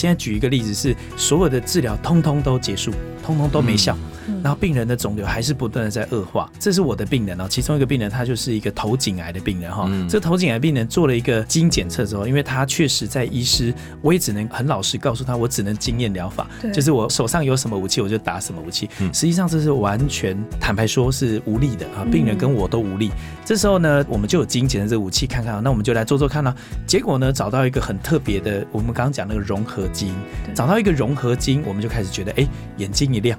现在举一个例子，是所有的治疗通通都结束，通通都没效。然后病人的肿瘤还是不断的在恶化，这是我的病人哦。其中一个病人他就是一个头颈癌的病人哈。这个头颈癌病人做了一个基因检测之后，因为他确实在医师，我也只能很老实告诉他，我只能经验疗法，就是我手上有什么武器我就打什么武器。实际上这是完全坦白说是无力的啊，病人跟我都无力。这时候呢，我们就有基因检测这个武器看看，那我们就来做做看呢。结果呢，找到一个很特别的，我们刚刚讲那个融合基因，找到一个融合基因，我们就开始觉得哎，眼睛一亮。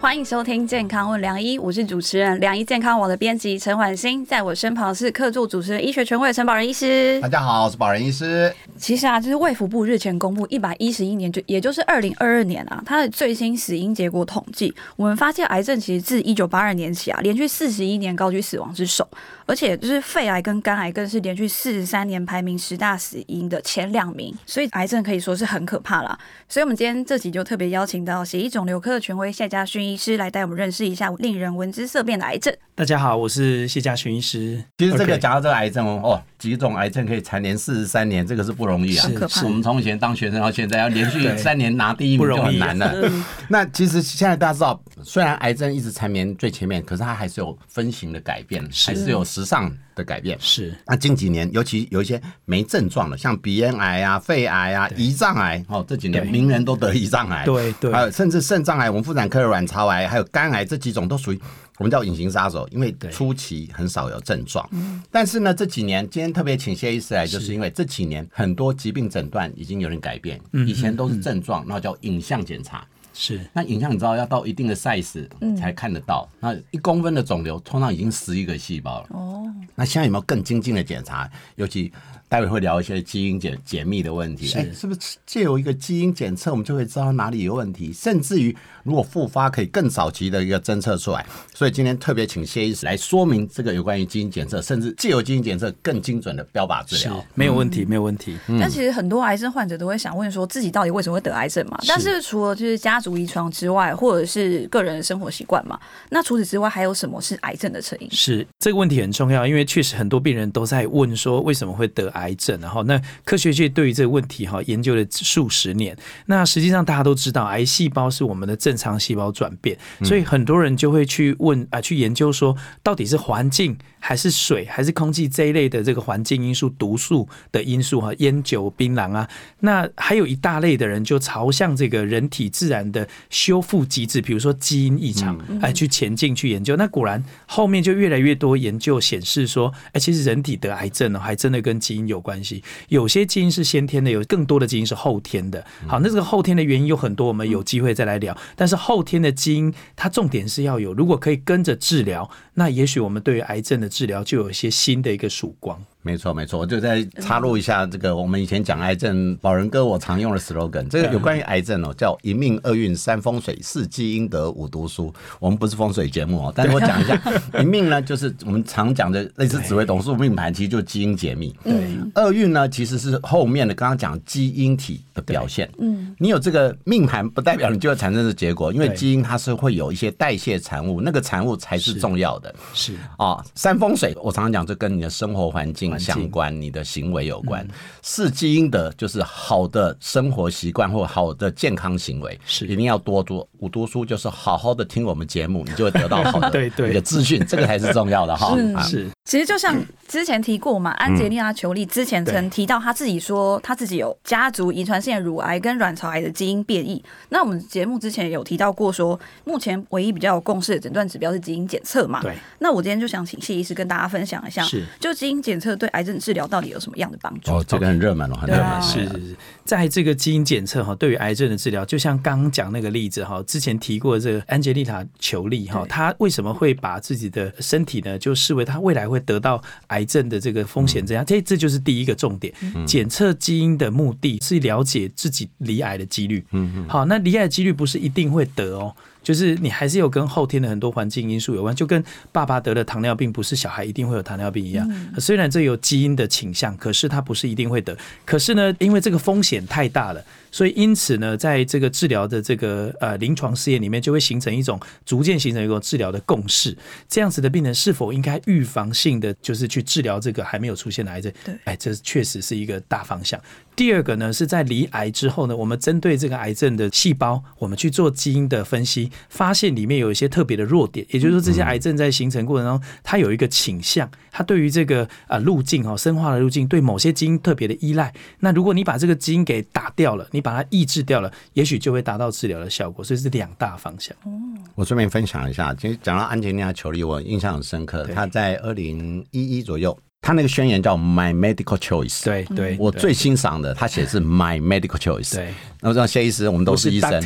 欢迎收听《健康问良医》，我是主持人良医健康网的编辑陈婉欣，在我身旁是客座主持人医学权威陈宝仁医师。大家好，我是宝仁医师。其实啊，就是卫福部日前公布一百一十一年，就也就是二零二二年啊，它的最新死因结果统计，我们发现癌症其实自一九八二年起啊，连续四十一年高居死亡之首，而且就是肺癌跟肝癌更是连续四十三年排名十大死因的前两名，所以癌症可以说是很可怕啦。所以我们今天这集就特别邀请到血液肿瘤科的权威谢家勋医师来带我们认识一下令人闻之色变的癌症。大家好，我是谢家群医师。其实这个讲到这个癌症哦，哦，几种癌症可以蝉联四十三年，这个是不容易啊。是，我们从以前当学生到现在要连续三年拿第一名就很难了。那其实现在大家知道，虽然癌症一直蝉联最前面，可是它还是有分型的改变，还是有时尚的改变。是。那近几年，尤其有一些没症状的，像鼻咽癌啊、肺癌啊、胰脏癌，哦，这几年名人都得胰脏癌。对对。还有甚至肾脏癌，我们妇产科的卵巢癌，还有肝癌这几种都属于。我们叫隐形杀手，因为初期很少有症状。但是呢，这几年今天特别请谢医师来，就是因为这几年很多疾病诊断已经有点改变。以前都是症状，那叫影像检查。是，那影像你知道要到一定的 size 才看得到。那一公分的肿瘤通常已经十一个细胞了。哦，那现在有没有更精进的检查？尤其待会会聊一些基因解解密的问题。哎，是不是借由一个基因检测，我们就会知道哪里有问题？甚至于。如果复发可以更早期的一个侦测出来，所以今天特别请谢医师来说明这个有关于基因检测，甚至借由基因检测更精准的标靶治疗，没有问题，没有问题。但其实很多癌症患者都会想问说，自己到底为什么会得癌症嘛？但是除了就是家族遗传之外，或者是个人的生活习惯嘛，那除此之外还有什么是癌症的成因？是这个问题很重要，因为确实很多病人都在问说为什么会得癌癌症，然后那科学界对于这个问题哈研究了数十年，那实际上大家都知道，癌细胞是我们的正常细胞转。变，所以很多人就会去问啊，去研究说，到底是环境。还是水，还是空气这一类的这个环境因素、毒素的因素哈，烟酒、槟榔啊，那还有一大类的人就朝向这个人体自然的修复机制，比如说基因异常，哎，去前进去研究。那果然后面就越来越多研究显示说，哎，其实人体得癌症呢，还真的跟基因有关系。有些基因是先天的，有更多的基因是后天的。好，那这个后天的原因有很多，我们有机会再来聊。但是后天的基因，它重点是要有，如果可以跟着治疗，那也许我们对于癌症的治疗就有一些新的一个曙光。没错，没错，我就在插入一下这个我们以前讲癌症，宝仁哥我常用的 slogan，这个有关于癌症哦，叫一命二运三风水四积阴德五读书。我们不是风水节目哦，但是我讲一下，一命呢就是我们常讲的类似紫微斗数命盘，其实就基因解密。对，二运呢其实是后面的刚刚讲基因体的表现。嗯，你有这个命盘，不代表你就会产生的结果，因为基因它是会有一些代谢产物，那个产物才是重要的。是啊，三风水我常常讲，这跟你的生活环境。相关，你的行为有关。是基因的就是好的生活习惯或好的健康行为，是。一定要多读五读书，就是好好的听我们节目，你就会得到好的对 对。一个资讯，这个才是重要的哈。是，其实就像之前提过嘛，安杰丽娜·裘丽之前曾提到，她自己说她自己有家族遗传性乳癌跟卵巢癌的基因变异。那我们节目之前有提到过，说目前唯一比较有共识的诊断指标是基因检测嘛？对。那我今天就想请谢医师跟大家分享一下，是就基因检测对癌症治疗到底有什么样的帮助？哦，这个很热门哦，很热门。是是是，在这个基因检测哈，对于癌症的治疗，就像刚刚讲那个例子哈，之前提过这个安吉丽塔·裘丽哈，她为什么会把自己的身体呢，就视为她未来会得到癌症的这个风险这样？这这就是第一个重点。检测基因的目的是了解自己离癌的几率。嗯嗯。好，那离癌的几率不是一定会得哦。就是你还是有跟后天的很多环境因素有关，就跟爸爸得了糖尿病不是小孩一定会有糖尿病一样。虽然这有基因的倾向，可是他不是一定会得。可是呢，因为这个风险太大了。所以，因此呢，在这个治疗的这个呃临床试验里面，就会形成一种逐渐形成一种治疗的共识。这样子的病人是否应该预防性的就是去治疗这个还没有出现的癌症？对，哎，这确实是一个大方向。第二个呢，是在离癌之后呢，我们针对这个癌症的细胞，我们去做基因的分析，发现里面有一些特别的弱点。也就是说，这些癌症在形成过程中，它有一个倾向，它对于这个啊路径哦，生化的路径对某些基因特别的依赖。那如果你把这个基因给打掉了，你把它抑制掉了，也许就会达到治疗的效果。所以是两大方向。我顺便分享一下，其实讲到安吉丽娜·裘丽，我印象很深刻。她在二零一一左右。他那个宣言叫 My Medical Choice，对对，我最欣赏的，他写是 My Medical Choice。对，那我知道谢医师，我们都是医生，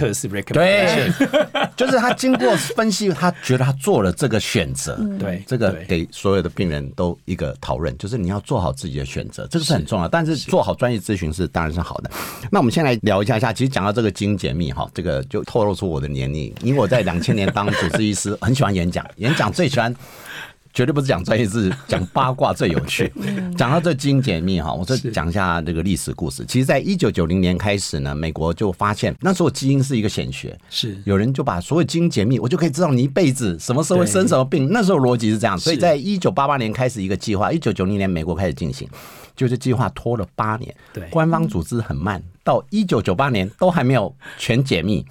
对，就是他经过分析，他觉得他做了这个选择，对，这个给所有的病人都一个讨论，就是你要做好自己的选择，这个是很重要。但是做好专业咨询是当然是好的。那我们先来聊一下下，其实讲到这个基因解密哈，这个就透露出我的年龄，因为我在两千年当主治医师，很喜欢演讲，演讲最喜欢。绝对不是讲专业知识，讲八卦最有趣。讲到这基因解密哈，我再讲一下这个历史故事。其实，在一九九零年开始呢，美国就发现那时候基因是一个显学，是有人就把所有基因解密，我就可以知道你一辈子什么时候会生什么病。那时候逻辑是这样，所以在一九八八年开始一个计划，一九九零年美国开始进行，就是计划拖了八年，对，官方组织很慢，到一九九八年都还没有全解密。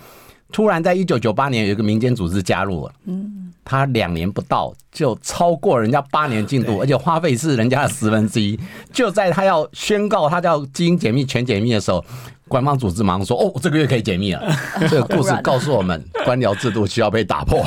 突然，在一九九八年，有一个民间组织加入了，嗯，他两年不到就超过人家八年进度，而且花费是人家的十分之一。就在他要宣告他叫基因解密全解密的时候。官方组织马上说：“哦，这个月可以解密了。”这个故事告诉我们，官僚制度需要被打破。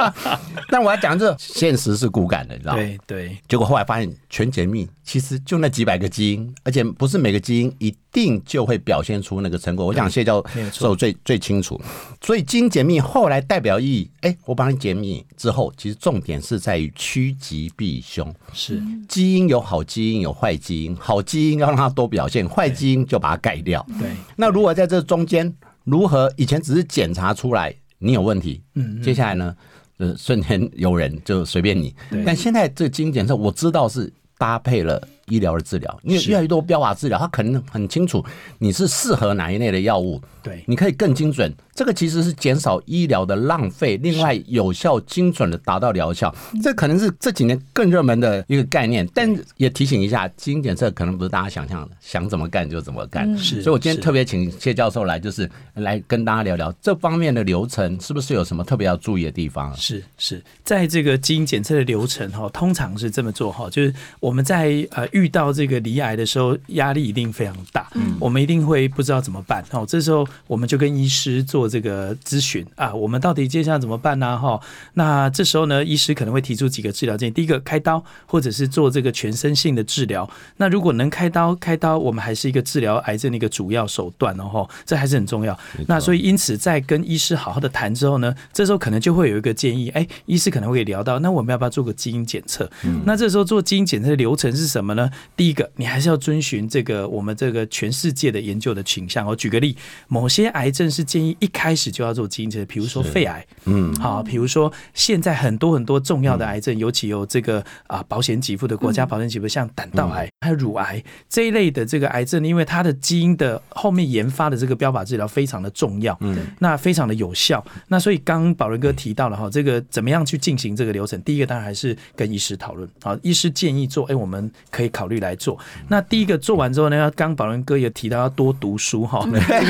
但我要讲这现实是骨感的，你知道吗？对对。结果后来发现，全解密其实就那几百个基因，而且不是每个基因一定就会表现出那个成果。我想谢教授最最清楚。所以基因解密后来代表意义，哎，我帮你解密之后，其实重点是在于趋吉避凶。是基因有好基因有坏基因，好基因要让它多表现，坏基因就把它改掉。对。那如果在这中间，如何以前只是检查出来你有问题，嗯，接下来呢，呃，瞬间有人就随便你，但现在这基因检测我知道是搭配了。医疗的治疗，因为越来越多标靶治疗，它可能很清楚你是适合哪一类的药物，对，你可以更精准。这个其实是减少医疗的浪费，另外有效精准的达到疗效。这可能是这几年更热门的一个概念，但也提醒一下，基因检测可能不是大家想象的，想怎么干就怎么干。是，所以我今天特别请谢教授来，就是来跟大家聊聊这方面的流程，是不是有什么特别要注意的地方？是是，在这个基因检测的流程哈，通常是这么做哈，就是我们在呃。遇到这个离癌的时候，压力一定非常大，嗯，我们一定会不知道怎么办。哦，这时候我们就跟医师做这个咨询啊，我们到底接下来怎么办呢？哈，那这时候呢，医师可能会提出几个治疗建议。第一个，开刀，或者是做这个全身性的治疗。那如果能开刀，开刀我们还是一个治疗癌症的一个主要手段哦，这还是很重要。那所以因此，在跟医师好好的谈之后呢，这时候可能就会有一个建议，哎，医师可能会聊到，那我们要不要做个基因检测？嗯那这时候做基因检测的流程是什么呢？第一个，你还是要遵循这个我们这个全世界的研究的倾向。我举个例，某些癌症是建议一开始就要做基因测，比如说肺癌，嗯，好，比如说现在很多很多重要的癌症，尤其有这个啊保险给付的国家保险给付，像胆道癌还有乳癌这一类的这个癌症，因为它的基因的后面研发的这个标靶治疗非常的重要，嗯，那非常的有效。那所以刚宝仁哥提到了哈，这个怎么样去进行这个流程？第一个当然还是跟医师讨论，好，医师建议做，哎，我们可以考虑来。做那第一个做完之后呢，刚宝伦哥也提到要多读书哈。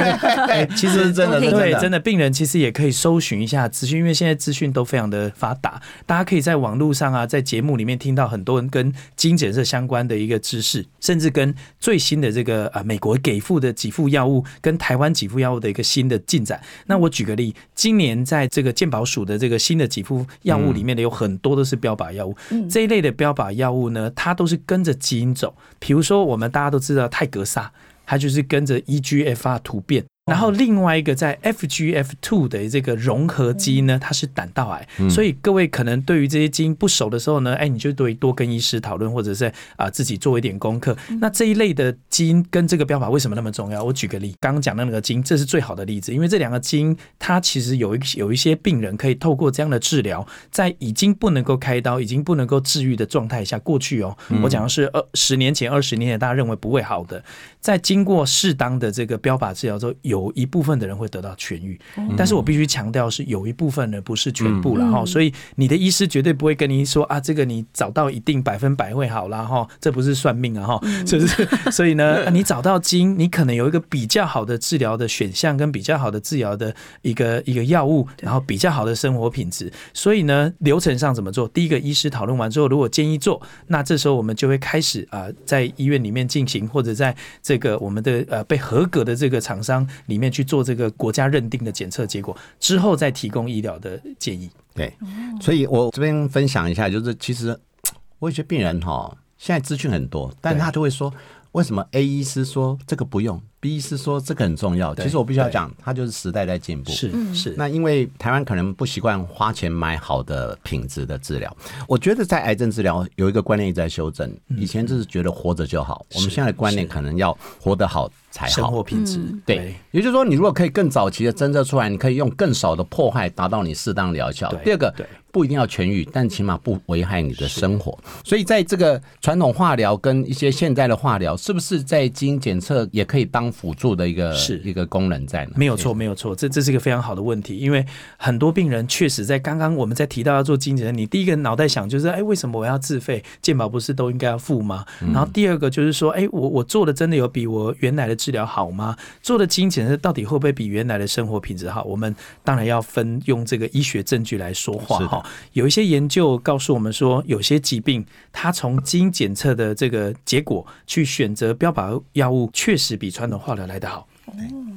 其实真的对，真的病人其实也可以搜寻一下资讯，因为现在资讯都非常的发达，大家可以在网络上啊，在节目里面听到很多人跟基因检测相关的一个知识，甚至跟最新的这个啊美国给付的几付药物跟台湾几付药物的一个新的进展。那我举个例，今年在这个健保署的这个新的几付药物里面呢，有很多都是标靶药物。这一类的标靶药物呢，它都是跟着因走。比如说，我们大家都知道泰格萨，它就是跟着 EGFR 突变然后另外一个在 FGF two 的这个融合基因呢，它是胆道癌。所以各位可能对于这些基因不熟的时候呢，哎，你就对多跟医师讨论，或者是啊自己做一点功课。那这一类的基因跟这个标靶为什么那么重要？我举个例，刚刚讲的那个基因，这是最好的例子，因为这两个基因它其实有一有一些病人可以透过这样的治疗，在已经不能够开刀、已经不能够治愈的状态下，过去哦，我讲的是二十年前、二十年前，大家认为不会好的，在经过适当的这个标靶治疗之后，有一部分的人会得到痊愈。但是我必须强调是有一部分人不是全部了哈，所以你的医师绝对不会跟你说啊，这个你找到一定百分百会好了哈，这不是算命啊哈，就是所以呢，你找到基因，你可能有一个比较好的治疗的选项，跟比较好的治疗的一个一个药物，然后比较好的生活品质。所以呢，流程上怎么做？第一个，医师讨论完之后，如果建议做，那这时候我们就会开始啊，在医院里面进行，或者在这个我们的呃被合格的这个厂商里面去做这个国家认定的检测结果，之后再提供医疗的建议。对，所以我这边分享一下，就是其实 我有些病人哈，现在资讯很多，但他就会说，为什么 A 医师说这个不用，B 医师说这个很重要？其实我必须要讲，他就是时代在进步。是是。那因为台湾可能不习惯花钱买好的品质的治疗，我觉得在癌症治疗有一个观念一直在修正，以前就是觉得活着就好，我们现在的观念可能要活得好。才好，生活品质对，也就是说，你如果可以更早期的侦测出来，你可以用更少的破坏达到你适当疗效。第二个，不一定要痊愈，但起码不危害你的生活。所以，在这个传统化疗跟一些现在的化疗，是不是在基因检测也可以当辅助的一个是一个功能在呢？没有错，没有错，这这是一个非常好的问题，因为很多病人确实在刚刚我们在提到要做基因检测，你第一个脑袋想就是，哎，为什么我要自费？健保不是都应该要付吗？然后第二个就是说，哎，我我做的真的有比我原来的治疗好吗？做的基因检测到底会不会比原来的生活品质好？我们当然要分用这个医学证据来说话哈。有一些研究告诉我们说，有些疾病它从基因检测的这个结果去选择标靶药物，确实比传统化疗来得好。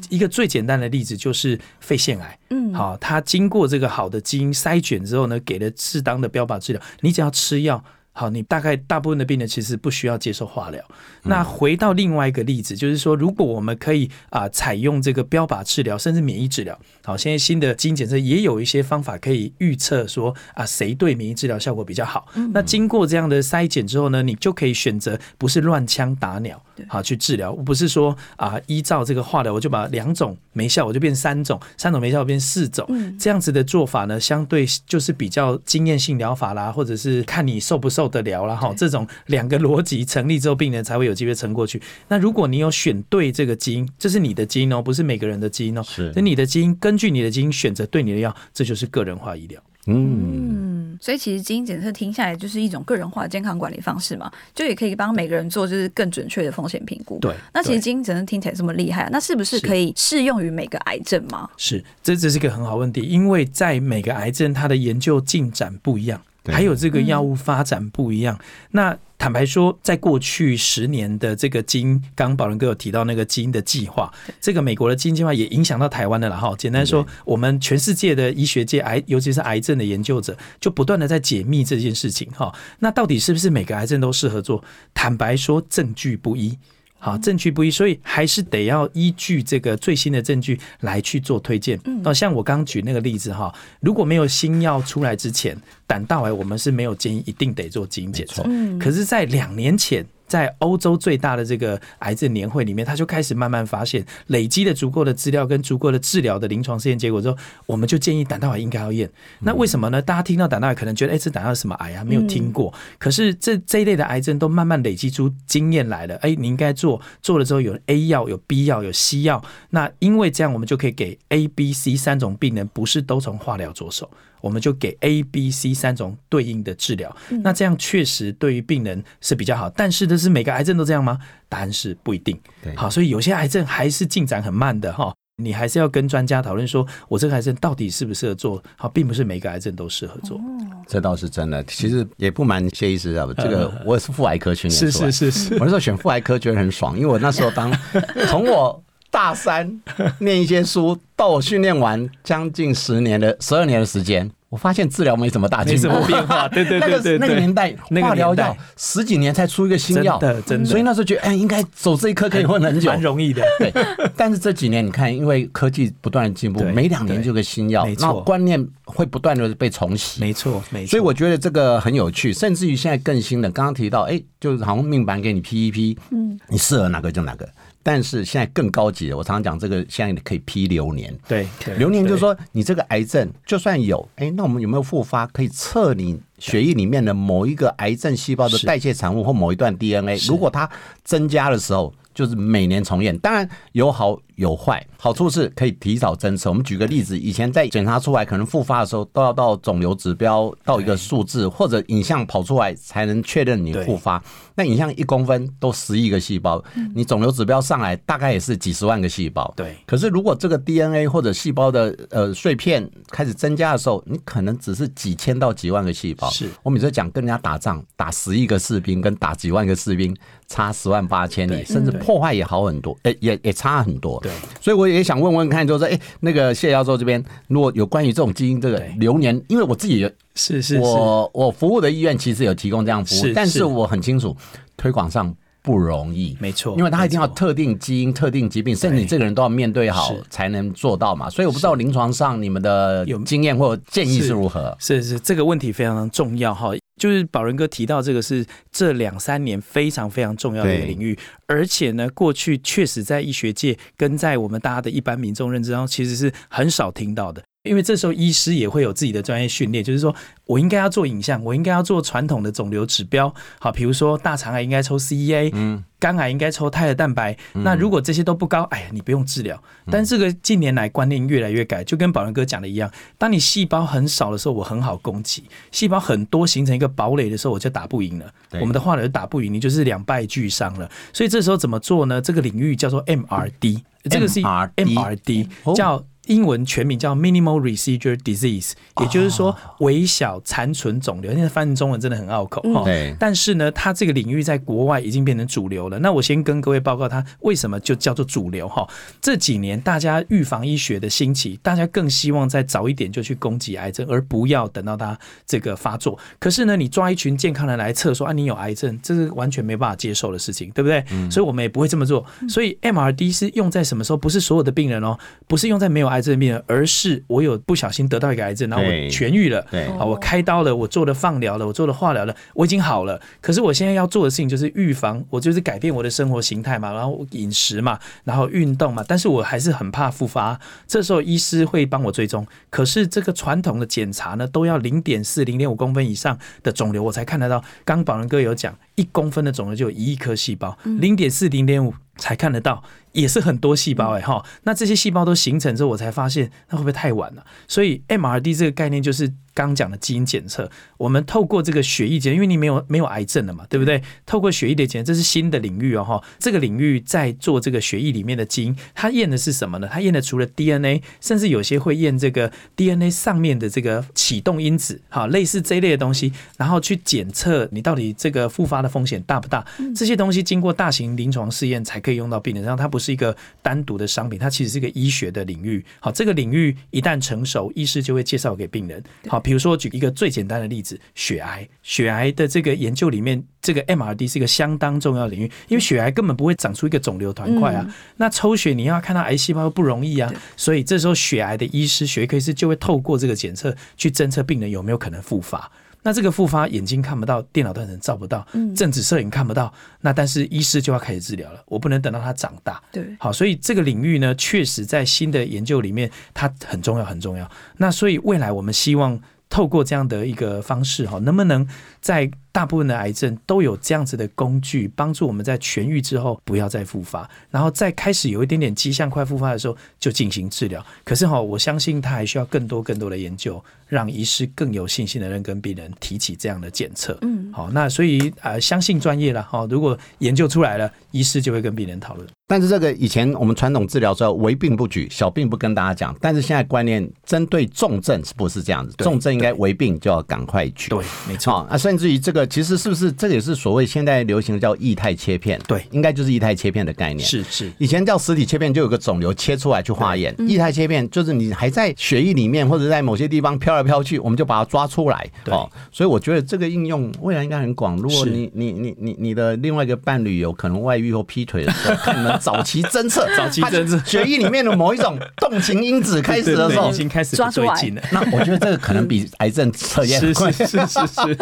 一个最简单的例子就是肺腺癌，嗯，好，它经过这个好的基因筛选之后呢，给了适当的标靶治疗，你只要吃药。好，你大概大部分的病人其实不需要接受化疗。那回到另外一个例子，就是说，如果我们可以啊采用这个标靶治疗，甚至免疫治疗。好，现在新的基因检测也有一些方法可以预测说啊谁对免疫治疗效果比较好。那经过这样的筛检之后呢，你就可以选择不是乱枪打鸟，好去治疗，不是说啊依照这个化疗我就把两种没效我就变三种，三种没效变四种，这样子的做法呢，相对就是比较经验性疗法啦，或者是看你受不受。受得了了哈，这种两个逻辑成立之后，病人才会有机会撑过去。那如果你有选对这个基因，这是你的基因哦，不是每个人的基因哦，是那你的基因，根据你的基因选择对你的药，这就是个人化医疗。嗯，所以其实基因检测听下来就是一种个人化健康管理方式嘛，就也可以帮每个人做就是更准确的风险评估。对，那其实基因检测听起来这么厉害，那是不是可以适用于每个癌症吗？是，这这是一个很好问题，因为在每个癌症它的研究进展不一样。还有这个药物发展不一样。那坦白说，在过去十年的这个基因，刚刚宝仁哥有提到那个基因的计划，这个美国的基因计划也影响到台湾的了哈。简单说，我们全世界的医学界癌，尤其是癌症的研究者，就不断的在解密这件事情哈。那到底是不是每个癌症都适合做？坦白说，证据不一。好，证据不一，所以还是得要依据这个最新的证据来去做推荐。哦，像我刚举那个例子哈，如果没有新药出来之前，胆道癌我们是没有建议一定得做基因检测。嗯，可是，在两年前。在欧洲最大的这个癌症年会里面，他就开始慢慢发现，累积了足够的资料跟足够的治疗的临床试验结果之后，我们就建议胆道癌应该要验。那为什么呢？大家听到胆道癌可能觉得，哎，这胆道什么癌啊？没有听过。可是这这一类的癌症都慢慢累积出经验来了。哎，你应该做，做了之后有 A 药、有 B 药、有 C 药。那因为这样，我们就可以给 A、B、C 三种病人，不是都从化疗着手。我们就给 A、B、C 三种对应的治疗，那这样确实对于病人是比较好。但是，的是每个癌症都这样吗？答案是不一定。好，所以有些癌症还是进展很慢的哈。你还是要跟专家讨论，说我这个癌症到底适不适合做好，并不是每个癌症都适合做。这倒是真的。其实也不瞒谢医师啊，这个我也是妇癌科训练是是是是。我那时候选妇癌科觉得很爽，因为我那时候当 从我。大三念一些书，到我训练完将近十年的十二年的时间，我发现治疗没什么大没什进步。么变化，对对对对对，那个年代那个化疗年代药十几年才出一个新药，真的真的所以那时候觉得哎，应该走这一科可以混很久，蛮容易的。对，但是这几年你看，因为科技不断的进步，每两年就有个新药没，错那观念会不断的被重洗。没错，没错。所以我觉得这个很有趣，甚至于现在更新的，刚刚提到，哎，就是好像命板给你批一批，嗯，你适合哪个就哪个。但是现在更高级的，我常常讲这个，现在你可以批流年。对对流年就是说，你这个癌症就算有，哎，那我们有没有复发？可以测你血液里面的某一个癌症细胞的代谢产物或某一段 DNA，如果它增加的时候，就是每年重验。当然有好有坏，好处是可以提早侦测。我们举个例子，以前在检查出来可能复发的时候，都要到肿瘤指标到一个数字，或者影像跑出来才能确认你复发。那影像一公分都十亿个细胞，你肿瘤指标上来大概也是几十万个细胞。对可是如果这个 DNA 或者细胞的呃碎片开始增加的时候，你可能只是几千到几万个细胞。是我每次讲跟人家打仗，打十亿个士兵跟打几万个士兵差十万八千里，甚至破坏也好很多，诶、也也差很多。对，所以我也想问问看，就是哎、诶那个谢教授这边，如果有关于这种基因这个流年，因为我自己也是是是，我我服务的医院其实有提供这样服务，但是。我很清楚推广上不容易。没错，因为他一定要特定基因、特定疾病，甚至你这个人都要面对好才能做到嘛。所以我不知道临床上你们的有经验或建议是是如何。是是，这个问题非常重要哈。就是宝仁哥提到这个是这两三年非常非常重要的一个领域，而且呢，过去确实在医学界跟在我们大家的一般民众认知当中，其实是很少听到的。因为这时候医师也会有自己的专业训练，就是说我应该要做影像，我应该要做传统的肿瘤指标，好，比如说大肠癌应该抽 CEA，嗯，肝癌应该抽胎儿蛋白。那如果这些都不高，哎呀，你不用治疗。但这个近年来观念越来越改，就跟宝仁哥讲的一样，当你细胞很少的时候，我很好攻击；细胞很多形成一个堡垒的时候，我就打不赢了。我们的化疗就打不赢，你就是两败俱伤了。所以这时候怎么做呢？这个领域叫做 MRD，这个是 MRD MRD 哦叫。英文全名叫 Minimal Residual Disease，也就是说微小残存肿瘤。现在翻译中文真的很拗口哈。对但是呢，它这个领域在国外已经变成主流了。那我先跟各位报告，它为什么就叫做主流哈？这几年大家预防医学的兴起，大家更希望在早一点就去攻击癌症，而不要等到它这个发作。可是呢，你抓一群健康人来测说啊，你有癌症，这是完全没办法接受的事情，对不对？所以我们也不会这么做。所以 MRD 是用在什么时候？不是所有的病人哦，不是用在没有癌症的病人，而是我有不小心得到一个癌症，然后我痊愈了。对啊，我开刀了，我做了放疗了，我做了化疗了，我已经好了。可是我现在要做的事情就是预防，我就是改变我的生活形态嘛，然后饮食嘛，然后运动嘛。但是我还是很怕复发，这时候医师会帮我追踪。可是这个传统的检查呢，都要零点四、零点五公分以上的肿瘤，我才看得到。刚宝仁哥有讲，一公分的肿瘤就有一亿颗细胞，零点四、零点五才看得到。也是很多细胞哎哈，那这些细胞都形成之后，我才发现那会不会太晚了？所以 MRD 这个概念就是刚讲的基因检测，我们透过这个血液检，因为你没有没有癌症了嘛，对不对？透过血液的检测，这是新的领域哦哈。这个领域在做这个血液里面的基因，它验的是什么呢？它验的除了 DNA，甚至有些会验这个 DNA 上面的这个启动因子，好，类似这一类的东西，然后去检测你到底这个复发的风险大不大。这些东西经过大型临床试验才可以用到病人上，它不是一个单独的商品，它其实是一个医学的领域。好，这个领域一旦成熟，医师就会介绍给病人。好，比如说举一个最简单的例子，血癌，血癌的这个研究里面，这个 MRD 是一个相当重要的领域，因为血癌根本不会长出一个肿瘤团块啊。那抽血你要看到癌细胞不容易啊，所以这时候血癌的医师、血液科医师就会透过这个检测去侦测病人有没有可能复发。那这个复发眼睛看不到，电脑断层照不到，正子摄影看不到，那但是医师就要开始治疗了，我不能等到他长大。对，好，所以这个领域呢，确实在新的研究里面，它很重要，很重要。那所以未来我们希望透过这样的一个方式，哈，能不能在大部分的癌症都有这样子的工具，帮助我们在痊愈之后不要再复发，然后再开始有一点点迹象快复发的时候就进行治疗。可是哈，我相信它还需要更多更多的研究，让医师更有信心的人跟病人提起这样的检测。嗯，好，那所以呃，相信专业了哈。如果研究出来了，医师就会跟病人讨论。但是这个以前我们传统治疗说为病不举，小病不跟大家讲。但是现在观念针对重症是不是这样子？重症应该为病就要赶快举。对，没错。好啊，甚至于这个其实是不是这个也是所谓现在流行的叫液态切片？对应该就是液态切片的概念。是是，以前叫实体切片，就有个肿瘤切出来去化验。液态切片就是你还在血液里面或者在某些地方飘来飘去，我们就把它抓出来。对哦，所以我觉得这个应用未来应该很广。如果你你你你你的另外一个伴侣有可能外遇或劈腿的时候，看你们早期侦测，早期侦测。血液里面的某一种动情因子开始的时候。已，经开始抓出来对劲了。那我觉得这个可能比癌症测验是是是是是，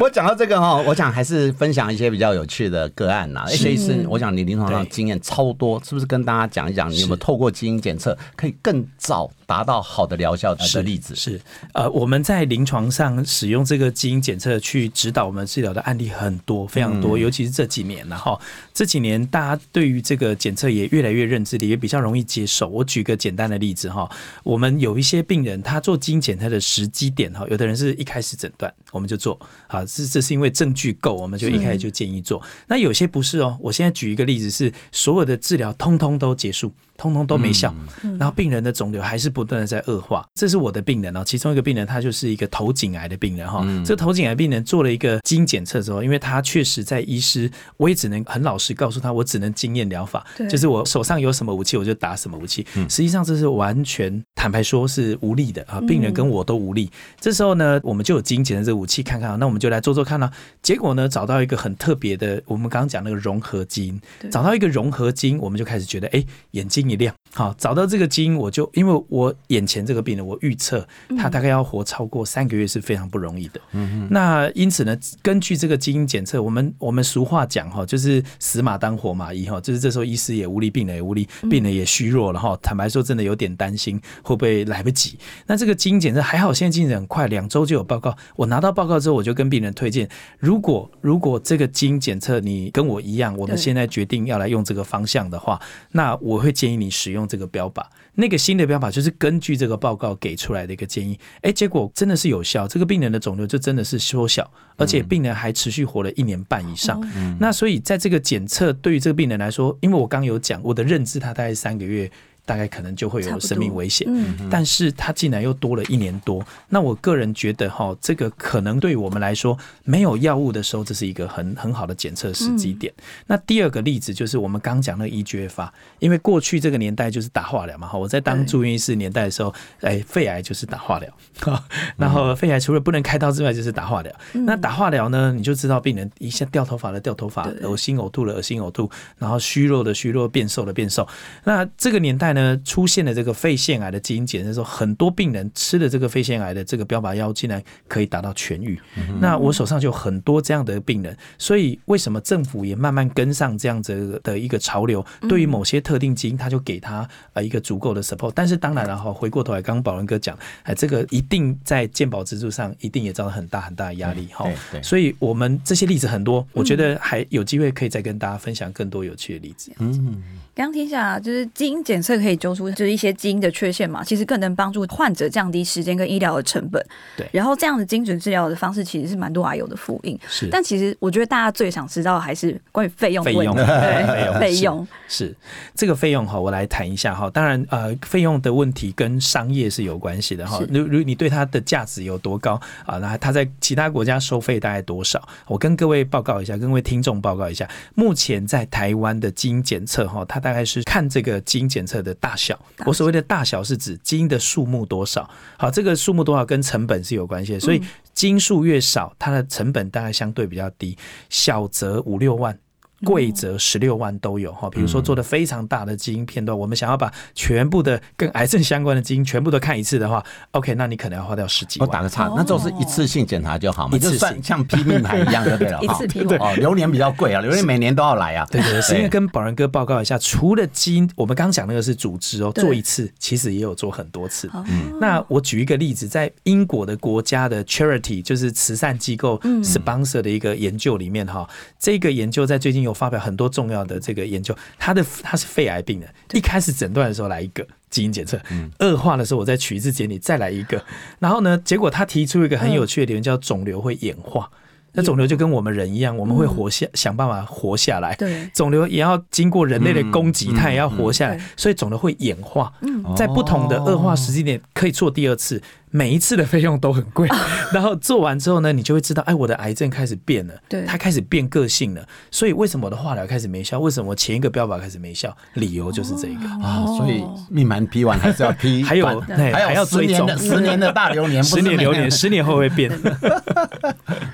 我 讲到这个哈，我想还是分享一些比较有趣的个案呐。是。H A 是，我想你临床上经验超多，是不是跟大家讲一讲，你有没有透过基因检测可以更早达到好的疗效呃的例子？是。呃，我们在临床上使用这个基因检测去指导我们治疗的案例很多，非常多，尤其是这几年然后这几年大家对于这个检测也越来越认知的，也比较容易接受。我举个简单的例子哈，我们有一些病人他做基因检测的时机点哈，有的人是一开始诊断我们就做，啊，是这是因为证据够，我们就一开始就建议做。那有些不是哦，我现在举一个例子是，所有的治疗通通都结束。通通都没效，然后病人的肿瘤还是不断的在恶化。这是我的病人哦，其中一个病人他就是一个头颈癌的病人哈。这个头颈癌病人做了一个基因检测之后，因为他确实在医师，我也只能很老实告诉他，我只能经验疗法，就是我手上有什么武器我就打什么武器。实际上这是完全坦白说是无力的啊，病人跟我都无力。这时候呢，我们就有基因检测这个武器看看啊，那我们就来做做看啊。结果呢，找到一个很特别的，我们刚刚讲那个融合基因，找到一个融合基因，我们就开始觉得，哎，眼睛一亮。好，找到这个基因，我就因为我眼前这个病人，我预测他大概要活超过三个月是非常不容易的。嗯那因此呢，根据这个基因检测，我们我们俗话讲哈，就是死马当活马医哈，就是这时候医师也无力，病人也无力，病人也虚弱了哈。坦白说，真的有点担心会不会来不及。那这个基因检测还好，现在进展很快，两周就有报告。我拿到报告之后，我就跟病人推荐，如果如果这个基因检测你跟我一样，我们现在决定要来用这个方向的话，那我会建议你使用这个标靶。那个新的标靶就是根据这个报告给出来的一个建议，哎，结果真的是有效，这个病人的肿瘤就真的是缩小，而且病人还持续活了一年半以上。那所以在这个检测对于这个病人来说，因为我刚有讲我的认知，他大概三个月。大概可能就会有生命危险，嗯。但是他竟然又多了一年多，那我个人觉得哈，这个可能对于我们来说，没有药物的时候，这是一个很很好的检测时机点。那第二个例子就是我们刚讲那个 EGFR，因为过去这个年代就是打化疗嘛，哈，我在当住院医师年代的时候，哎，肺癌就是打化疗，哈，然后肺癌除了不能开刀之外，就是打化疗。那打化疗呢，你就知道病人一下掉头发了掉头发，恶心呕吐了恶心呕吐，然后虚弱的虚弱，变瘦的变瘦。那这个年代呢，出现了这个肺腺癌的基因检测候，很多病人吃了这个肺腺癌的这个标靶药，竟然可以达到痊愈。那我手上就很多这样的病人，所以为什么政府也慢慢跟上这样子的一个潮流？对于某些特定基因，他就给他呃一个足够的 support。但是当然了哈，回过头来，刚刚宝仁哥讲，哎，这个一定在健保支柱上一定也造成很大很大的压力哈对对。所以我们这些例子很多，我觉得还有机会可以再跟大家分享更多有趣的例子。刚刚听下来，就是基因检测可以揪出就是一些基因的缺陷嘛，其实更能帮助患者降低时间跟医疗的成本。对然后这样的精准治疗的方式其实是蛮多癌友的福音。是但其实我觉得大家最想知道的还是关于费用的问题，对费用是费用，是这个费用哈，我来谈一下哈。当然，呃，费用的问题跟商业是有关系的哈。如如你对它的价值有多高啊？那它在其他国家收费大概多少？我跟各位报告一下，跟各位听众报告一下，目前在台湾的基因检测哈，它大概是看这个基因检测的大小。我所谓的大小是指基因的数目多少。好，这个数目多少跟成本是有关系的，所以基因数越少，它的成本大概相对比较低，小则五六万。贵则十六万都有哈，比如说做的非常大的基因片段，我们想要把全部的跟癌症相关的基因全部都看一次的话，OK，那你可能要花掉十几万。我打个岔哦，那就是一次性检查就好嘛，一次算像批命牌一样就对了。一次批完哦，榴莲比较贵啊，榴莲每年都要来啊。对对对，是因为跟宝仁哥报告一下，除了基因，我们刚讲那个是组织哦，做一次其实也有做很多次。哦那我举一个例子，在英国的国家的 charity 就是慈善机构 sponsor 的一个研究里面哈，这个研究在最近有发表很多重要的这个研究，他的他是肺癌病人，一开始诊断的时候来一个。基因检测恶化的时候，我再取一次检体，再来一个。然后呢，结果他提出一个很有趣的理论，叫肿瘤会演化。那肿瘤就跟我们人一样，我们会活下，想办法活下来。对肿瘤也要经过人类的攻击，它也要活下来嗯，所以肿瘤会演化。嗯在不同的恶化时间点可以做第二次，每一次的费用都很贵。然后做完之后呢，你就会知道，哎，我的癌症开始变了，对它开始变个性了。所以为什么我的化疗开始没效？为什么我前一个标靶开始没效？理由就是这个。啊，所以命盘批完还是要批 还有对还还有十要追踪年的十年的大流年，不十年年流年，十年后会变。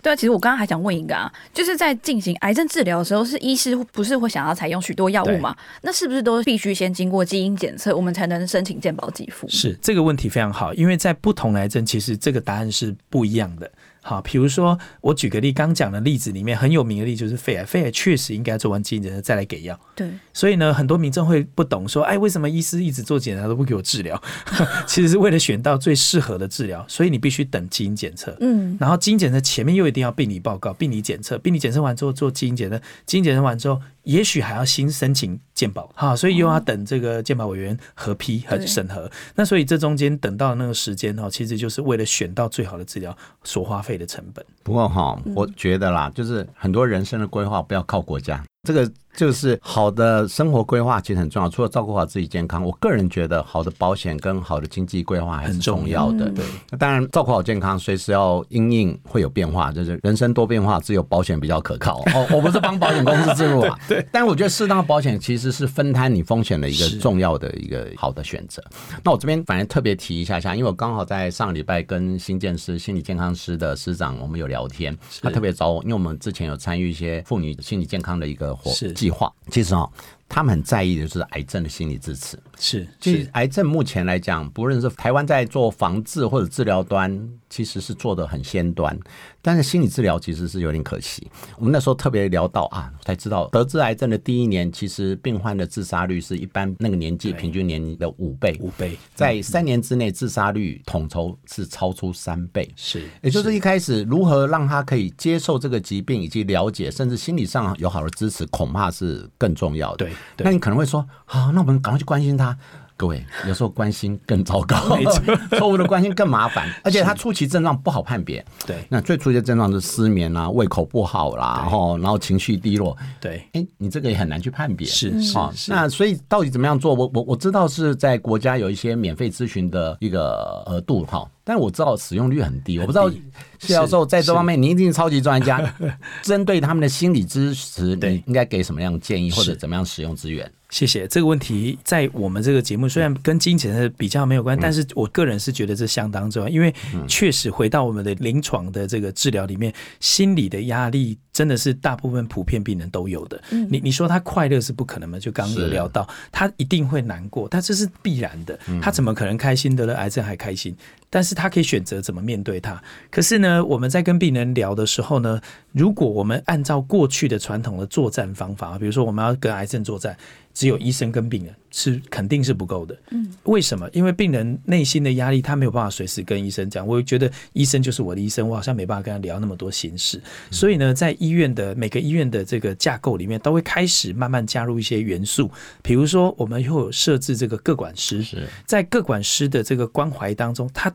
对啊，其实我刚刚还想问一个啊，就是在进行癌症治疗的时候，是医师不是会想要采用许多药物嘛？那是不是都必须先经过基因检测，我们才能申请健保给付？是这个问题非常好，因为在不同的癌症，其实这个答案是不一样的。好，比如说我举个例，刚讲的例子里面很有名的例子就是肺癌，肺癌确实应该做完基因检测再来给药。对，所以呢，很多民众会不懂说，哎，为什么医师一直做检查都不给我治疗？其实是为了选到最适合的治疗，所以你必须等基因检测。嗯，然后基因检测前面又一定要病理报告、病理检测，病理检测完之后做基因检测，基因检测完之后，也许还要新申请鉴保，哈，所以又要等这个鉴保委员核批和对审核。那所以这中间等到那个时间哈，其实就是为了选到最好的治疗所花费的成本。不过哈，我觉得啦，就是很多人生的规划不要靠国家，这个就是好的生活规划其实很重要。除了照顾好自己健康，我个人觉得好的保险跟好的经济规划还是很重重要的。嗯对，那当然，照顾好健康，随时要因应会有变化，就是人生多变化，只有保险比较可靠。哦，我不是帮保险公司自入啊，对。但我觉得适当的保险其实是分摊你风险的一个重要的一个好的选择。那我这边反正特别提一下下，因为我刚好在上个礼拜跟新建师心理健康师的师长我们有聊天，他特别找我，因为我们之前有参与一些妇女心理健康的一个活是。计划，其实哦，他们很在意的就是癌症的心理支持。是其实癌症目前来讲，不论是台湾在做防治或者治疗端，其实是做的很先端，但是心理治疗其实是有点可惜。我们那时候特别聊到啊，才知道得知癌症的第一年，其实病患的自杀率是一般那个年纪平均年龄的五倍，五倍，在三年之内自杀率统筹是超出三倍。是也就是一开始如何让他可以接受这个疾病，以及了解，甚至心理上有好的支持，恐怕是更重要的。对对那你可能会说，好、那我们赶快去关心他。各位，有时候关心更糟糕 没错，错误的关心更麻烦，而且他初期症状不好判别。对那最初期的症状是失眠啊、胃口不好啦，然后然后情绪低落。对哎，你这个也很难去判别。是是那所以到底怎么样做？我我我知道是在国家有一些免费咨询的一个额度哈，但我知道使用率很低。我不知道谢教授在这方面，你一定是超级专家。针对他们的心理支持，你应该给什么样的建议，或者怎么样使用资源？谢谢。这个问题，在我们这个节目虽然跟金钱的比较没有关，但是我个人是觉得这相当重要，因为确实回到我们的临床的这个治疗里面，心理的压力真的是大部分普遍病人都有的。你你说他快乐是不可能的，就刚刚有是。聊到，他一定会难过，但这是必然的，他怎么可能开心得了癌症还开心？但是他可以选择怎么面对它。可是呢，我们在跟病人聊的时候呢，如果我们按照过去的传统的作战方法，比如说我们要跟癌症作战，只有医生跟病人是肯定是不够的。嗯，为什么？因为病人内心的压力，他没有办法随时跟医生讲。我觉得医生就是我的医生，我好像没办法跟他聊那么多心事。所以呢，在医院的每个医院的这个架构里面，都会开始慢慢加入一些元素，比如说我们又有设置这个各管师，是在各管师的这个关怀当中，他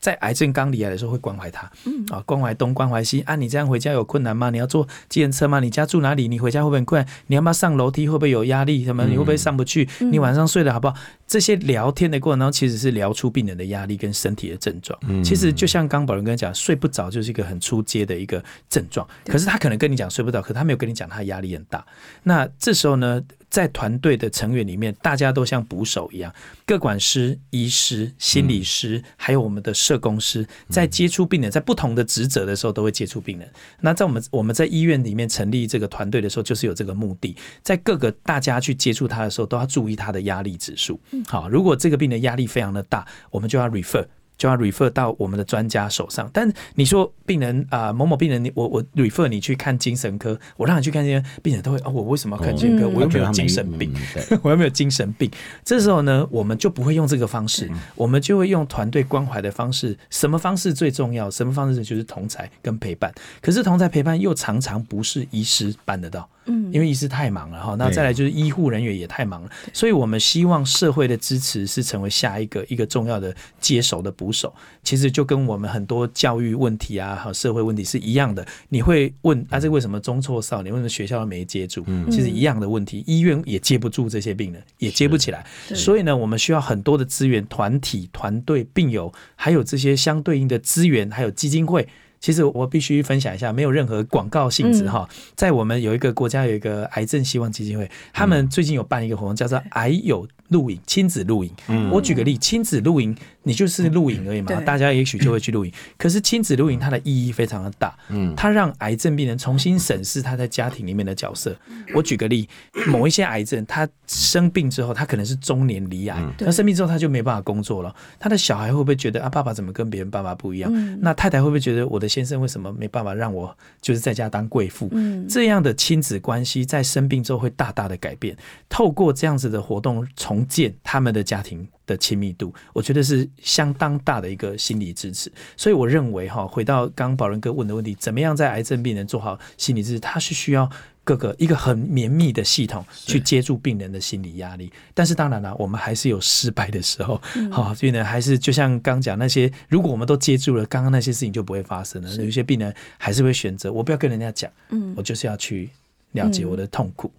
在癌症刚离癌的时候会关怀他，嗯啊，关怀东关怀西啊，你这样回家有困难吗？你要坐计程车吗？你家住哪里？你回家会不会很困难？你要不要上楼梯？会不会有压力？什么？你会不会上不去？你晚上睡得好不好？这些聊天的过程当中，其实是聊出病人的压力跟身体的症状。其实就像刚宝仁跟你讲，睡不着就是一个很出街的一个症状。可是他可能跟你讲睡不着，可他没有跟你讲他压力很大。那这时候呢，在团队的成员里面，大家都像捕手一样，各管师、医师、心理师，还有我们的社工师，在接触病人，在不同的职责的时候，都会接触病人。那在我们我们在医院里面成立这个团队的时候，就是有这个目的，在各个大家去接触他的时候，都要注意他的压力指数。好，如果这个病人压力非常的大，我们就要 refer。就要 refer 到我们的专家手上，但你说病人啊、某某病人，你我我 refer 你去看精神科，我让你去看这些病人都会哦，我为什么要看精神科？嗯我又没有精神病，嗯 我又没有精神病。这时候呢，我们就不会用这个方式，我们就会用团队关怀的方式。什么方式最重要？什么方式就是同才跟陪伴。可是同才陪伴又常常不是医师办得到。嗯因为医师太忙了哈。那再来就是医护人员也太忙了，所以我们希望社会的支持是成为下一个一个重要的接手的捕手。其实就跟我们很多教育问题啊，和社会问题是一样的。你会问啊，这为什么中辍少年？为什么学校没接住？其实一样的问题，医院也接不住这些病人，也接不起来。所以呢，我们需要很多的资源、团体、团队、病友，还有这些相对应的资源，还有基金会。其实我必须分享一下，没有任何广告性质哈。在我们有一个国家有一个癌症希望基金会，他们最近有办一个活动，叫做“癌友露营”亲子露营。我举个例，亲子露营，你就是露营而已嘛，对大家也许就会去露营。可是亲子露营它的意义非常的大，嗯，它让癌症病人重新审视他在家庭里面的角色。我举个例，某一些癌症，他生病之后，他可能是中年离癌，他生病之后他就没办法工作了。他的小孩会不会觉得啊，爸爸怎么跟别人爸爸不一样？那太太会不会觉得我的先生为什么没办法让我就是在家当贵妇？这样的亲子关系在生病之后会大大的改变。透过这样子的活动重建他们的家庭的亲密度，我觉得是相当大的一个心理支持。所以我认为哈，回到刚刚宝仁哥问的问题，怎么样在癌症病人做好心理支持？他是需要。各个一个很绵密的系统去接住病人的心理压力，但是当然了，我们还是有失败的时候，好、所以呢，还是就像刚讲那些，如果我们都接住了，刚刚那些事情就不会发生了。有一些病人还是会选择，我不要跟人家讲，嗯。我就是要去了解我的痛苦，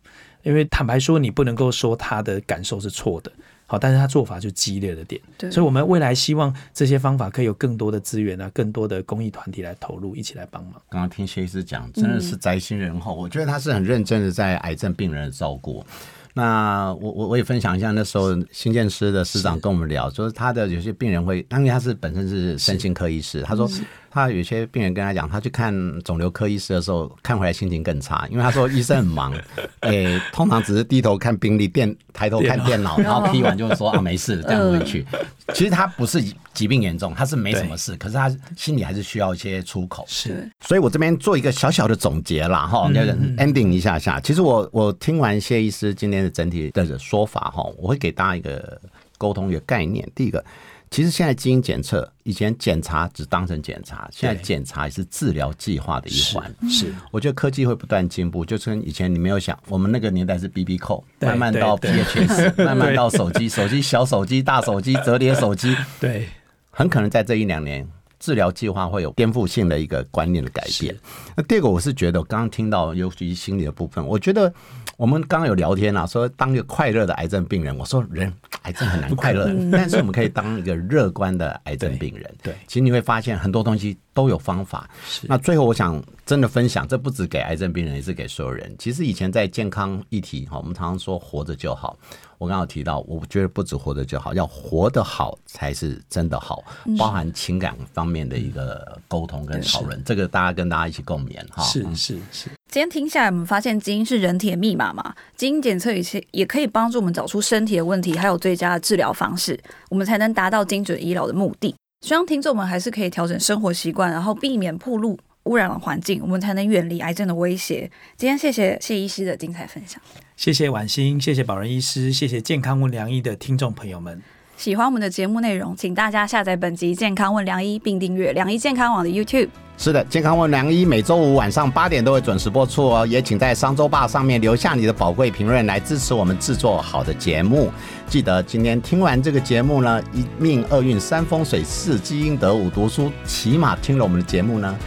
因为坦白说，你不能够说他的感受是错的。好，但是他做法就激烈了点，对所以我们未来希望这些方法可以有更多的资源啊，更多的公益团体来投入，一起来帮忙。刚刚听谢医师讲，真的是宅心仁厚。我觉得他是很认真的在癌症病人的照顾。那我我我也分享一下，那时候新建师的师长跟我们聊，说他的有些病人会，因为他是本身是身心科医师，他说他有些病人跟他讲，他去看肿瘤科医师的时候，看回来心情更差，因为他说医生很忙，诶、通常只是低头看病历，电抬头看电脑，然后批完就说啊没事，这样回去。其实他不是疾病严重，他是没什么事，可是他心里还是需要一些出口。是所以我这边做一个小小的总结啦，哈，那个 ending 一下下。其实我我听完谢医师今天的整体的说法哈，我会给大家一个沟通一个概念。第一个，其实现在基因检测以前检查只当成检查，现在检查也是治疗计划的一环。是，我觉得科技会不断进步，就是跟以前你没有想，我们那个年代是 BB 扣，慢慢到 PHS，慢慢到手机，手机小手机、大手机、折叠手机，对，很可能在这一两年，治疗计划会有颠覆性的一个观念的改变。那第二个，我是觉得，我刚刚听到，尤其心理的部分，我觉得我们刚刚有聊天啊，说当一个快乐的癌症病人，我说人癌症很难快乐，但是我们可以当一个乐观的癌症病人。对其实你会发现很多东西都有方法。那最后，我想真的分享，这不止给癌症病人，也是给所有人。其实以前在健康议题哈，我们常常说活着就好。我刚刚提到，我觉得不止活着就好，要活得好才是真的好，包含情感方面的一个沟通跟讨论，这个大家跟大家一起共勉哈。是嗯是是，今天听下来，我们发现基因是人体的密码嘛？基因检测也是也可以帮助我们找出身体的问题，还有最佳的治疗方式，我们才能达到精准医疗的目的。希望听众们还是可以调整生活习惯，然后避免暴露污染了环境，我们才能远离癌症的威胁。今天谢谢谢医师的精彩分享。谢谢婉欣，谢谢宝仁医师，谢谢健康问良医的听众朋友们。喜欢我们的节目内容，请大家下载本集《健康问良医》，并订阅良医健康网的 YouTube。是的，健康问良医每周五晚上八点都会准时播出哦，也请在商周吧上面留下你的宝贵评论，来支持我们制作好的节目。记得今天听完这个节目呢，一命二运三风水四积阴德五读书，起码听了我们的节目呢。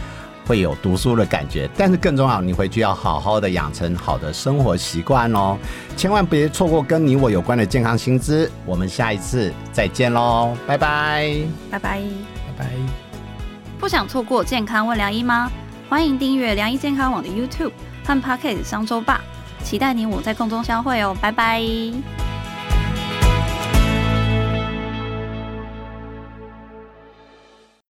会有读书的感觉，但是更重要，你回去要好好的养成好的生活习惯哦，千万别错过跟你我有关的健康新知。我们下一次再见喽，拜拜。拜拜。拜拜。不想错过健康问良医吗？欢迎订阅良医健康网的 YouTube 和 Pocket 商周吧，期待你我在空中相会哦，拜拜。